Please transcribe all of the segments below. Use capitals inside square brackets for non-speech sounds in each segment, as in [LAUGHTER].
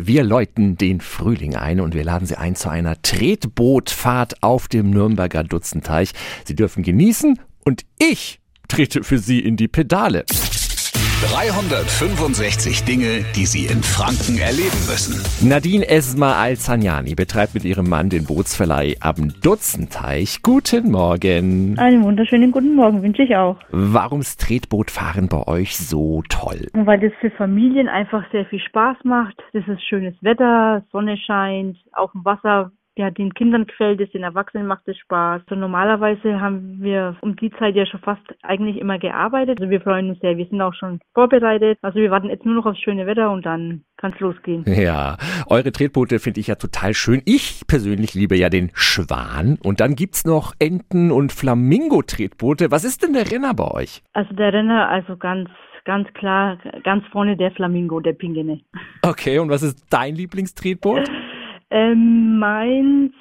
Wir läuten den Frühling ein und wir laden Sie ein zu einer Tretbootfahrt auf dem Nürnberger Dutzenteich. Sie dürfen genießen und ich trete für Sie in die Pedale. 365 Dinge, die Sie in Franken erleben müssen. Nadine Esma Al-Zagnani betreibt mit ihrem Mann den Bootsverleih am Dutzenteich. Guten Morgen. Einen wunderschönen guten Morgen wünsche ich auch. Warum ist Tretbootfahren bei euch so toll? Weil das für Familien einfach sehr viel Spaß macht. Das ist schönes Wetter, Sonne scheint, auf dem Wasser ja, den Kindern gefällt es, den Erwachsenen macht es Spaß. So normalerweise haben wir um die Zeit ja schon fast eigentlich immer gearbeitet. Also wir freuen uns sehr. Wir sind auch schon vorbereitet. Also wir warten jetzt nur noch aufs schöne Wetter und dann kann es losgehen. Ja, eure Tretboote finde ich ja total schön. Ich persönlich liebe ja den Schwan. Und dann gibt's noch Enten- und Flamingo-Tretboote. Was ist denn der Renner bei euch? Also der Renner, also ganz ganz klar, ganz vorne der Flamingo, der Pingene. Okay, und was ist dein Lieblingstretboot? [LAUGHS] Ähm, meins,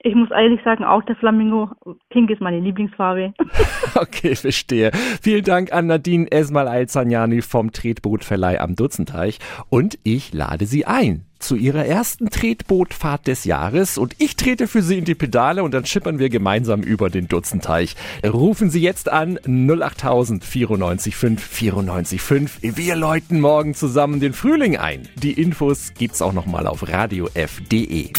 ich muss ehrlich sagen, auch der Flamingo. Pink ist meine Lieblingsfarbe. [LAUGHS] okay, verstehe. Vielen Dank an Nadine Esmal Alzagnani vom Tretbootverleih am Dutzenteich. Und ich lade Sie ein zu ihrer ersten Tretbootfahrt des Jahres und ich trete für Sie in die Pedale und dann schippern wir gemeinsam über den Dutzenteich. Rufen Sie jetzt an 08000 94 5 94 5. Wir läuten morgen zusammen den Frühling ein. Die Infos gibt's auch nochmal auf radiof.de.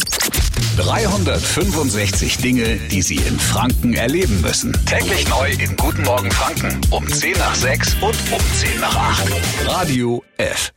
365 Dinge, die Sie in Franken erleben müssen. Täglich neu in Guten Morgen Franken um 10 nach 6 und um 10 nach 8. Radio F.